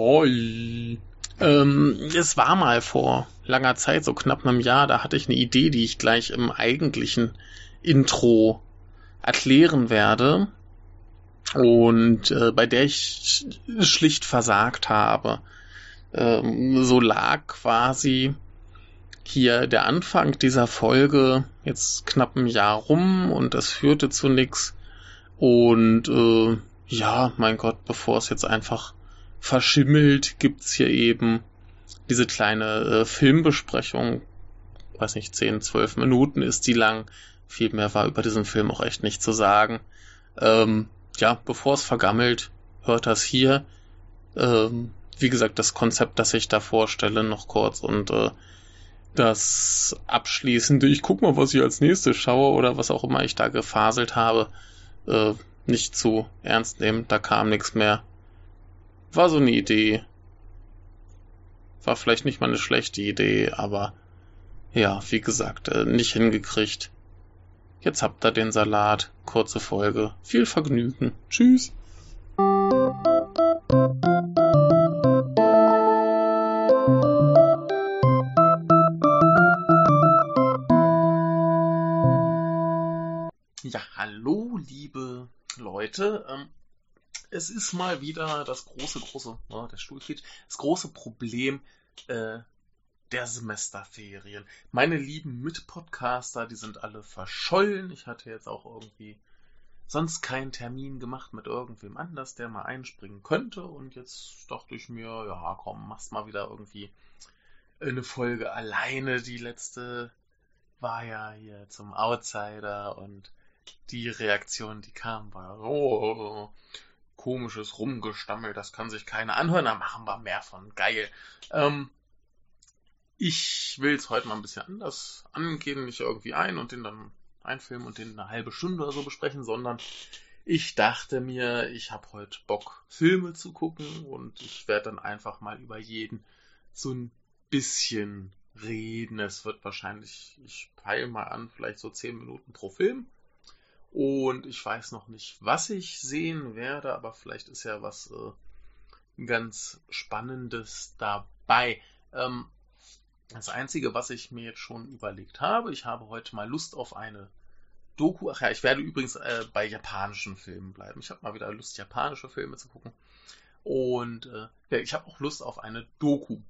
Hoi. Ähm, es war mal vor langer Zeit, so knapp einem Jahr, da hatte ich eine Idee, die ich gleich im eigentlichen Intro erklären werde und äh, bei der ich schlicht versagt habe. Ähm, so lag quasi hier der Anfang dieser Folge jetzt knapp ein Jahr rum und das führte zu nichts. Und äh, ja, mein Gott, bevor es jetzt einfach verschimmelt, gibt's hier eben diese kleine äh, Filmbesprechung. Weiß nicht, 10, 12 Minuten ist die lang. Viel mehr war über diesen Film auch echt nicht zu sagen. Ähm, ja, bevor es vergammelt, hört das hier. Ähm, wie gesagt, das Konzept, das ich da vorstelle, noch kurz und äh, das abschließende, ich guck mal, was ich als nächstes schaue oder was auch immer ich da gefaselt habe, äh, nicht zu ernst nehmen. Da kam nichts mehr. War so eine Idee. War vielleicht nicht mal eine schlechte Idee, aber ja, wie gesagt, äh, nicht hingekriegt. Jetzt habt ihr den Salat. Kurze Folge. Viel Vergnügen. Tschüss. Ja, hallo, liebe Leute. Ähm, es ist mal wieder das große, große, oh, der Stuhl geht, das große Problem äh, der Semesterferien. Meine lieben Mitpodcaster, die sind alle verschollen. Ich hatte jetzt auch irgendwie sonst keinen Termin gemacht mit irgendwem anders, der mal einspringen könnte. Und jetzt dachte ich mir, ja, komm, machst mal wieder irgendwie eine Folge alleine. Die letzte war ja hier zum Outsider und die Reaktion, die kam, war, oh, komisches Rumgestammel, das kann sich keiner anhören, da machen wir mehr von. Geil. Ähm, ich will es heute mal ein bisschen anders angehen, nicht irgendwie ein und den dann einfilmen und den eine halbe Stunde oder so besprechen, sondern ich dachte mir, ich habe heute Bock, Filme zu gucken und ich werde dann einfach mal über jeden so ein bisschen reden. Es wird wahrscheinlich, ich peile mal an, vielleicht so zehn Minuten pro Film. Und ich weiß noch nicht, was ich sehen werde, aber vielleicht ist ja was äh, ganz Spannendes dabei. Ähm, das Einzige, was ich mir jetzt schon überlegt habe, ich habe heute mal Lust auf eine Doku. Ach ja, ich werde übrigens äh, bei japanischen Filmen bleiben. Ich habe mal wieder Lust, japanische Filme zu gucken. Und äh, ich habe auch Lust auf eine Doku.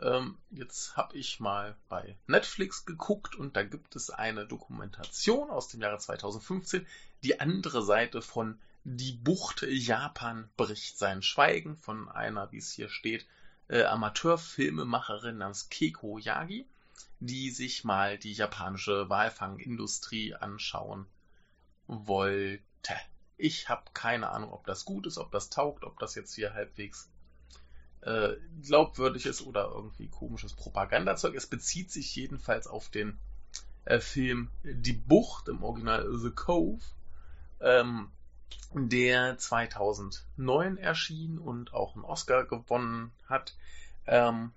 Ähm, jetzt habe ich mal bei Netflix geguckt und da gibt es eine Dokumentation aus dem Jahre 2015, die andere Seite von Die Bucht Japan bricht sein Schweigen von einer, wie es hier steht, äh, Amateurfilmemacherin namens Keiko Yagi, die sich mal die japanische Walfangindustrie anschauen wollte. Ich habe keine Ahnung, ob das gut ist, ob das taugt, ob das jetzt hier halbwegs äh, glaubwürdig ist oder irgendwie komisches Propagandazeug. Es bezieht sich jedenfalls auf den äh, Film Die Bucht im Original The Cove, ähm, der 2009 erschien und auch einen Oscar gewonnen hat, ähm,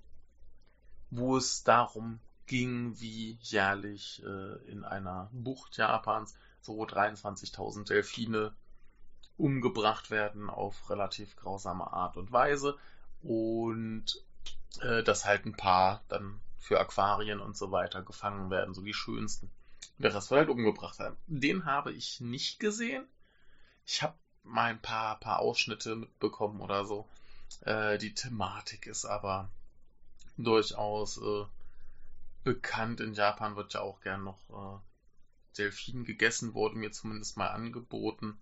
wo es darum ging, wie jährlich äh, in einer Bucht Japans so 23.000 Delfine umgebracht werden auf relativ grausame Art und Weise und äh, dass halt ein paar dann für Aquarien und so weiter gefangen werden, so die schönsten. Der Rest wird halt umgebracht werden. Den habe ich nicht gesehen. Ich habe mal ein paar, paar Ausschnitte mitbekommen oder so. Äh, die Thematik ist aber durchaus äh, bekannt. In Japan wird ja auch gern noch äh, Delfin gegessen, wurde mir zumindest mal angeboten.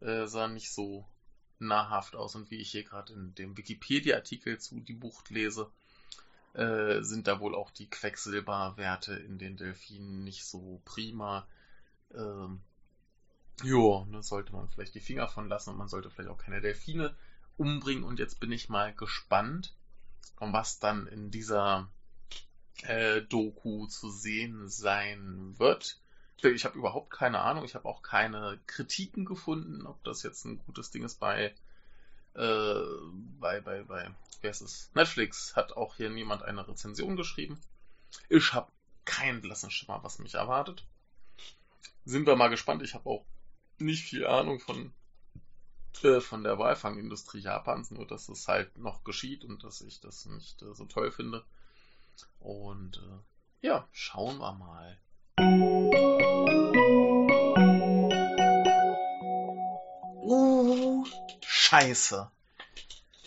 Äh, sah nicht so nahrhaft aus. Und wie ich hier gerade in dem Wikipedia-Artikel zu die Bucht lese, äh, sind da wohl auch die Quecksilberwerte in den Delfinen nicht so prima. Ähm, jo, da sollte man vielleicht die Finger von lassen und man sollte vielleicht auch keine Delfine umbringen. Und jetzt bin ich mal gespannt, was dann in dieser äh, Doku zu sehen sein wird ich habe überhaupt keine Ahnung. Ich habe auch keine Kritiken gefunden, ob das jetzt ein gutes Ding ist bei, äh, bei, bei, bei, wer ist es? Netflix hat auch hier niemand eine Rezension geschrieben. Ich habe keinen blassen Schimmer, was mich erwartet. Sind wir mal gespannt. Ich habe auch nicht viel Ahnung von äh, von der Walfangindustrie Japans, nur dass es halt noch geschieht und dass ich das nicht äh, so toll finde. Und äh, ja, schauen wir mal. Uh, scheiße.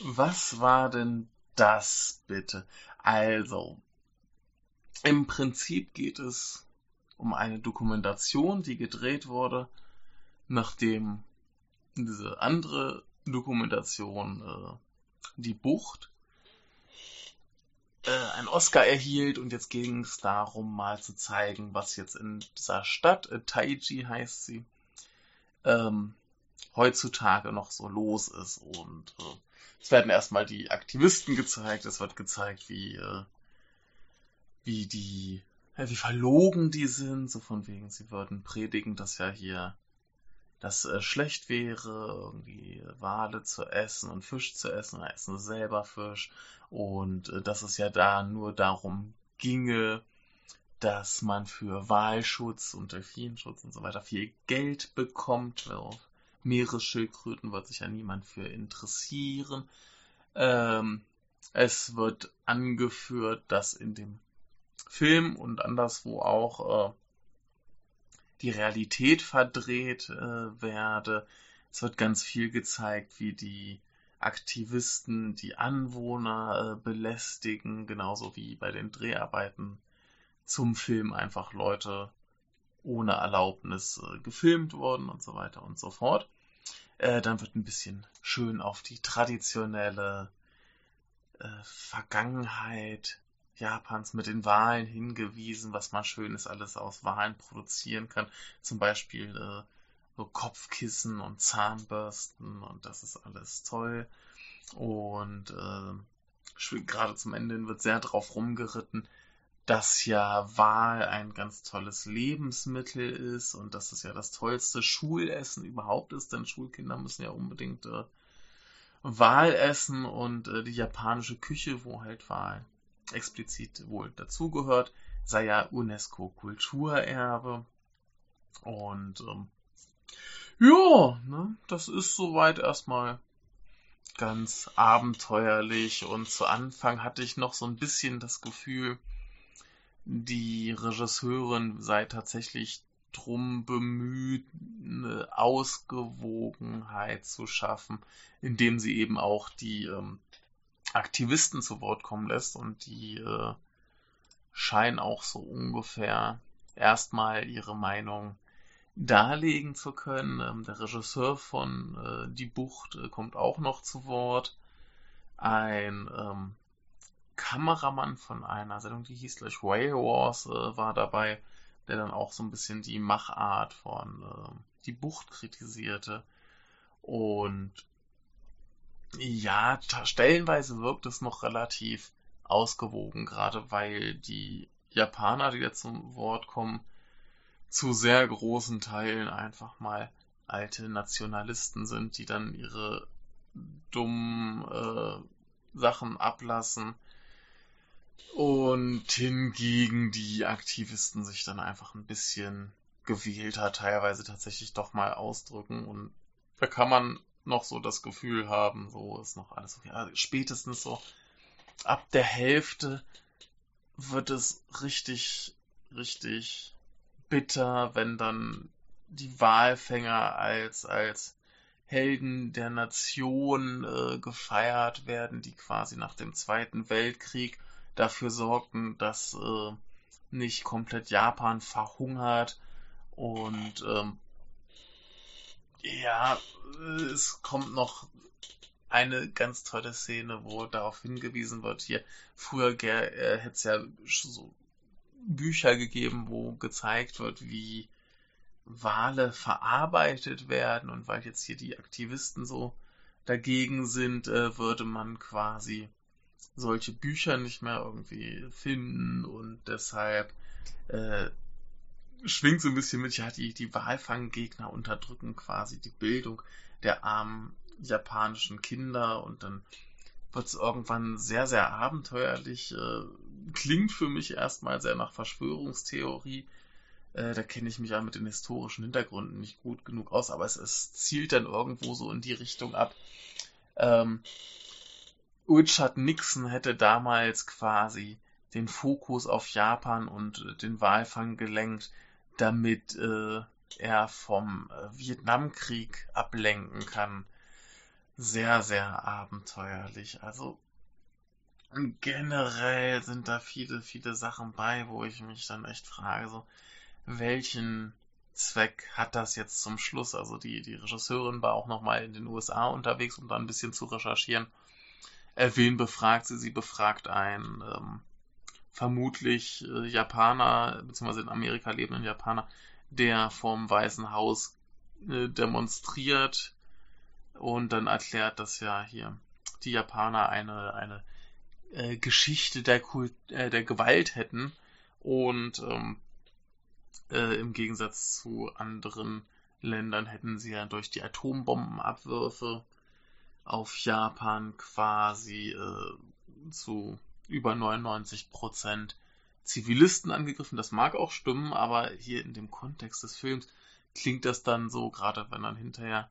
Was war denn das bitte? Also, im Prinzip geht es um eine Dokumentation, die gedreht wurde, nachdem diese andere Dokumentation, äh, die Bucht, äh, einen Oscar erhielt und jetzt ging es darum, mal zu zeigen, was jetzt in dieser Stadt, äh, Taiji heißt sie, ähm, heutzutage noch so los ist. Und äh, es werden erstmal die Aktivisten gezeigt, es wird gezeigt, wie, äh, wie die, ja, wie verlogen die sind, so von wegen, sie würden predigen, dass ja hier das äh, schlecht wäre, irgendwie Wale zu essen und Fisch zu essen, oder essen selber Fisch und äh, dass es ja da nur darum ginge, dass man für Walschutz und Delfinschutz und so weiter viel Geld bekommt. Auf Meeresschildkröten wird sich ja niemand für interessieren. Ähm, es wird angeführt, dass in dem Film und anderswo auch äh, die Realität verdreht äh, werde. Es wird ganz viel gezeigt, wie die Aktivisten die Anwohner äh, belästigen, genauso wie bei den Dreharbeiten zum Film einfach Leute ohne Erlaubnis äh, gefilmt wurden und so weiter und so fort. Äh, dann wird ein bisschen schön auf die traditionelle äh, Vergangenheit Japans mit den Wahlen hingewiesen, was man Schönes alles aus Wahlen produzieren kann. Zum Beispiel äh, so Kopfkissen und Zahnbürsten und das ist alles toll. Und äh, gerade zum Ende wird sehr drauf rumgeritten, dass ja Wahl ein ganz tolles Lebensmittel ist und dass es ja das tollste Schulessen überhaupt ist, denn Schulkinder müssen ja unbedingt äh, Wahl essen und äh, die japanische Küche, wo halt Wahl explizit wohl dazugehört, sei ja UNESCO-Kulturerbe. Und ähm, ja, ne, das ist soweit erstmal ganz abenteuerlich. Und zu Anfang hatte ich noch so ein bisschen das Gefühl, die Regisseurin sei tatsächlich drum bemüht, eine Ausgewogenheit zu schaffen, indem sie eben auch die ähm, Aktivisten zu Wort kommen lässt und die äh, scheinen auch so ungefähr erstmal ihre Meinung darlegen zu können. Ähm, der Regisseur von äh, Die Bucht äh, kommt auch noch zu Wort. Ein ähm, Kameramann von einer Sendung, die hieß gleich Whale Wars, äh, war dabei, der dann auch so ein bisschen die Machart von äh, Die Bucht kritisierte. Und ja, stellenweise wirkt es noch relativ ausgewogen, gerade weil die Japaner, die da zum Wort kommen, zu sehr großen Teilen einfach mal alte Nationalisten sind, die dann ihre dummen äh, Sachen ablassen und hingegen die Aktivisten sich dann einfach ein bisschen gewählter teilweise tatsächlich doch mal ausdrücken und da kann man noch so das Gefühl haben, so ist noch alles okay. Also spätestens so ab der Hälfte wird es richtig, richtig bitter, wenn dann die Walfänger als, als Helden der Nation äh, gefeiert werden, die quasi nach dem Zweiten Weltkrieg dafür sorgten, dass äh, nicht komplett Japan verhungert und ähm, ja, es kommt noch eine ganz tolle Szene, wo darauf hingewiesen wird, hier, früher äh, hätte es ja so Bücher gegeben, wo gezeigt wird, wie Wale verarbeitet werden und weil jetzt hier die Aktivisten so dagegen sind, äh, würde man quasi solche Bücher nicht mehr irgendwie finden und deshalb äh, schwingt so ein bisschen mit, ja, die, die Walfanggegner unterdrücken quasi die Bildung der armen japanischen Kinder und dann wird es irgendwann sehr, sehr abenteuerlich. Äh, klingt für mich erstmal sehr nach Verschwörungstheorie. Äh, da kenne ich mich ja mit den historischen Hintergründen nicht gut genug aus, aber es, es zielt dann irgendwo so in die Richtung ab. Ähm, Richard Nixon hätte damals quasi den Fokus auf Japan und den Walfang gelenkt, damit äh, er vom äh, Vietnamkrieg ablenken kann. Sehr, sehr abenteuerlich. Also generell sind da viele, viele Sachen bei, wo ich mich dann echt frage, so, welchen Zweck hat das jetzt zum Schluss? Also die, die Regisseurin war auch nochmal in den USA unterwegs, um da ein bisschen zu recherchieren. Äh, wen befragt sie? Sie befragt einen ähm, vermutlich äh, Japaner, beziehungsweise in Amerika lebenden Japaner, der vom Weißen Haus äh, demonstriert und dann erklärt, dass ja hier die Japaner eine, eine äh, Geschichte der, Kult, äh, der Gewalt hätten und ähm, äh, im Gegensatz zu anderen Ländern hätten sie ja durch die Atombombenabwürfe auf Japan quasi äh, zu über 99 Prozent Zivilisten angegriffen. Das mag auch stimmen, aber hier in dem Kontext des Films klingt das dann so, gerade wenn dann hinterher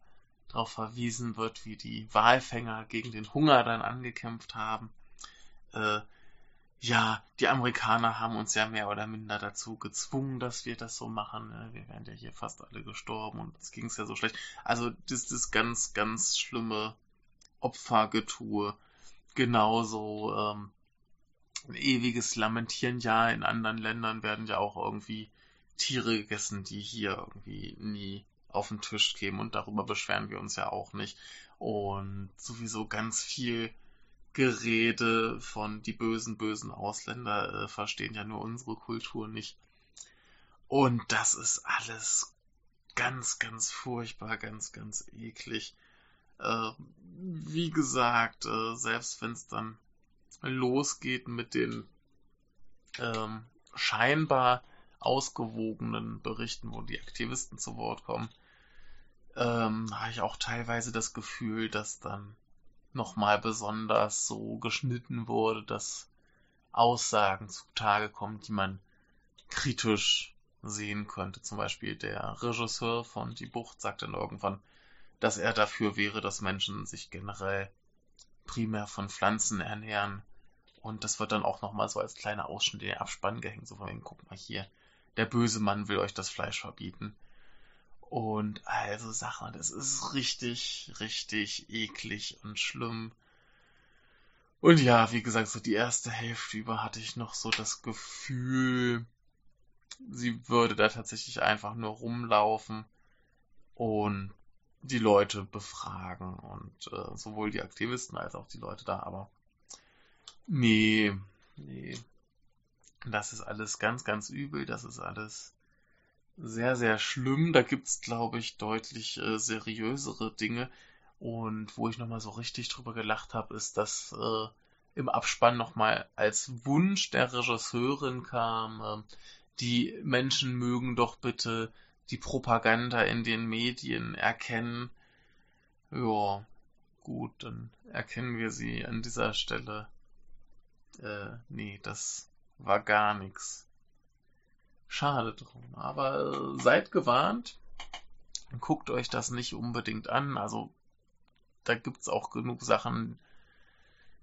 darauf verwiesen wird, wie die Walfänger gegen den Hunger dann angekämpft haben. Äh, ja, die Amerikaner haben uns ja mehr oder minder dazu gezwungen, dass wir das so machen. Ne? Wir wären ja hier fast alle gestorben und es ging es ja so schlecht. Also das ist ganz, ganz schlimme Opfergetue. Genauso ähm, ein ewiges Lamentieren. Ja, in anderen Ländern werden ja auch irgendwie Tiere gegessen, die hier irgendwie nie auf den Tisch kämen und darüber beschweren wir uns ja auch nicht. Und sowieso ganz viel Gerede von die bösen, bösen Ausländer äh, verstehen ja nur unsere Kultur nicht. Und das ist alles ganz, ganz furchtbar, ganz, ganz eklig. Äh, wie gesagt, äh, selbst wenn es dann losgeht mit den ähm, scheinbar ausgewogenen Berichten, wo die Aktivisten zu Wort kommen, ähm, habe ich auch teilweise das Gefühl, dass dann nochmal besonders so geschnitten wurde, dass Aussagen zutage kommen, die man kritisch sehen könnte. Zum Beispiel der Regisseur von Die Bucht sagt dann irgendwann, dass er dafür wäre, dass Menschen sich generell primär von Pflanzen ernähren. Und das wird dann auch nochmal so als kleiner Ausschnitt in den Abspann gehängt. So von wegen, guck mal hier, der böse Mann will euch das Fleisch verbieten. Und also Sachen, das ist richtig, richtig eklig und schlimm. Und ja, wie gesagt, so die erste Hälfte über hatte ich noch so das Gefühl, sie würde da tatsächlich einfach nur rumlaufen und die Leute befragen und äh, sowohl die Aktivisten als auch die Leute da, aber nee, nee. Das ist alles ganz, ganz übel, das ist alles sehr, sehr schlimm. Da gibt's, glaube ich, deutlich äh, seriösere Dinge. Und wo ich nochmal so richtig drüber gelacht habe, ist, dass äh, im Abspann nochmal als Wunsch der Regisseurin kam, äh, die Menschen mögen doch bitte die Propaganda in den Medien erkennen. Ja, gut, dann erkennen wir sie an dieser Stelle. Äh, nee, das war gar nichts. Schade drum. Aber äh, seid gewarnt. Guckt euch das nicht unbedingt an. Also da gibt's auch genug Sachen,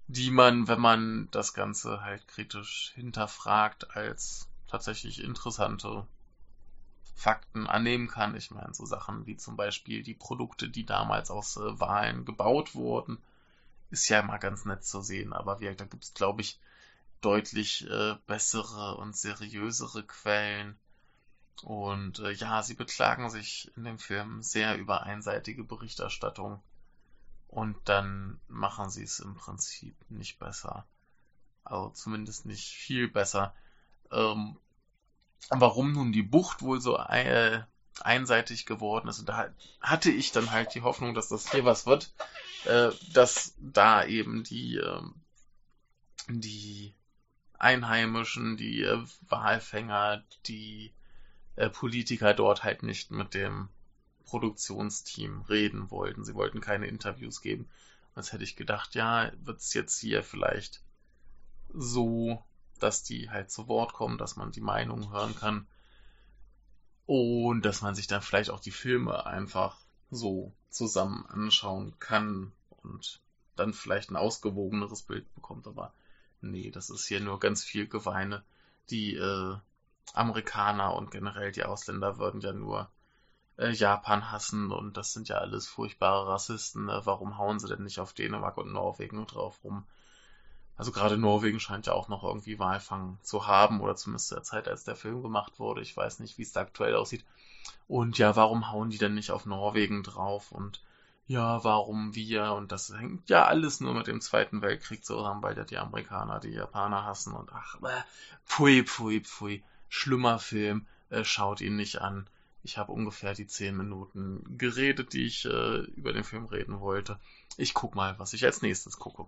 die man, wenn man das Ganze halt kritisch hinterfragt, als tatsächlich interessante Fakten annehmen kann. Ich meine, so Sachen wie zum Beispiel die Produkte, die damals aus äh, Wahlen gebaut wurden, ist ja immer ganz nett zu sehen. Aber wie, da gibt's, glaube ich, deutlich äh, bessere und seriösere Quellen. Und äh, ja, sie beklagen sich in dem Film sehr über einseitige Berichterstattung. Und dann machen sie es im Prinzip nicht besser. Also zumindest nicht viel besser. Ähm, warum nun die Bucht wohl so äh, einseitig geworden ist. Und da hatte ich dann halt die Hoffnung, dass das hier was wird, äh, dass da eben die, äh, die Einheimischen, die äh, Walfänger, die äh, Politiker dort halt nicht mit dem Produktionsteam reden wollten. Sie wollten keine Interviews geben. Als hätte ich gedacht, ja, wird es jetzt hier vielleicht so, dass die halt zu Wort kommen, dass man die Meinung hören kann. Und dass man sich dann vielleicht auch die Filme einfach so zusammen anschauen kann und dann vielleicht ein ausgewogeneres Bild bekommt. Aber nee, das ist hier nur ganz viel Geweine. Die äh, Amerikaner und generell die Ausländer würden ja nur äh, Japan hassen und das sind ja alles furchtbare Rassisten. Ne? Warum hauen sie denn nicht auf Dänemark und Norwegen drauf rum? Also gerade Norwegen scheint ja auch noch irgendwie Walfang zu haben oder zumindest zu der Zeit, als der Film gemacht wurde. Ich weiß nicht, wie es da aktuell aussieht. Und ja, warum hauen die denn nicht auf Norwegen drauf? Und ja, warum wir? Und das hängt ja alles nur mit dem Zweiten Weltkrieg zusammen, weil ja die Amerikaner die Japaner hassen und ach, äh, pfui, pfui, pfui. Schlimmer Film, äh, schaut ihn nicht an. Ich habe ungefähr die zehn Minuten geredet, die ich äh, über den Film reden wollte. Ich guck mal, was ich als nächstes gucke.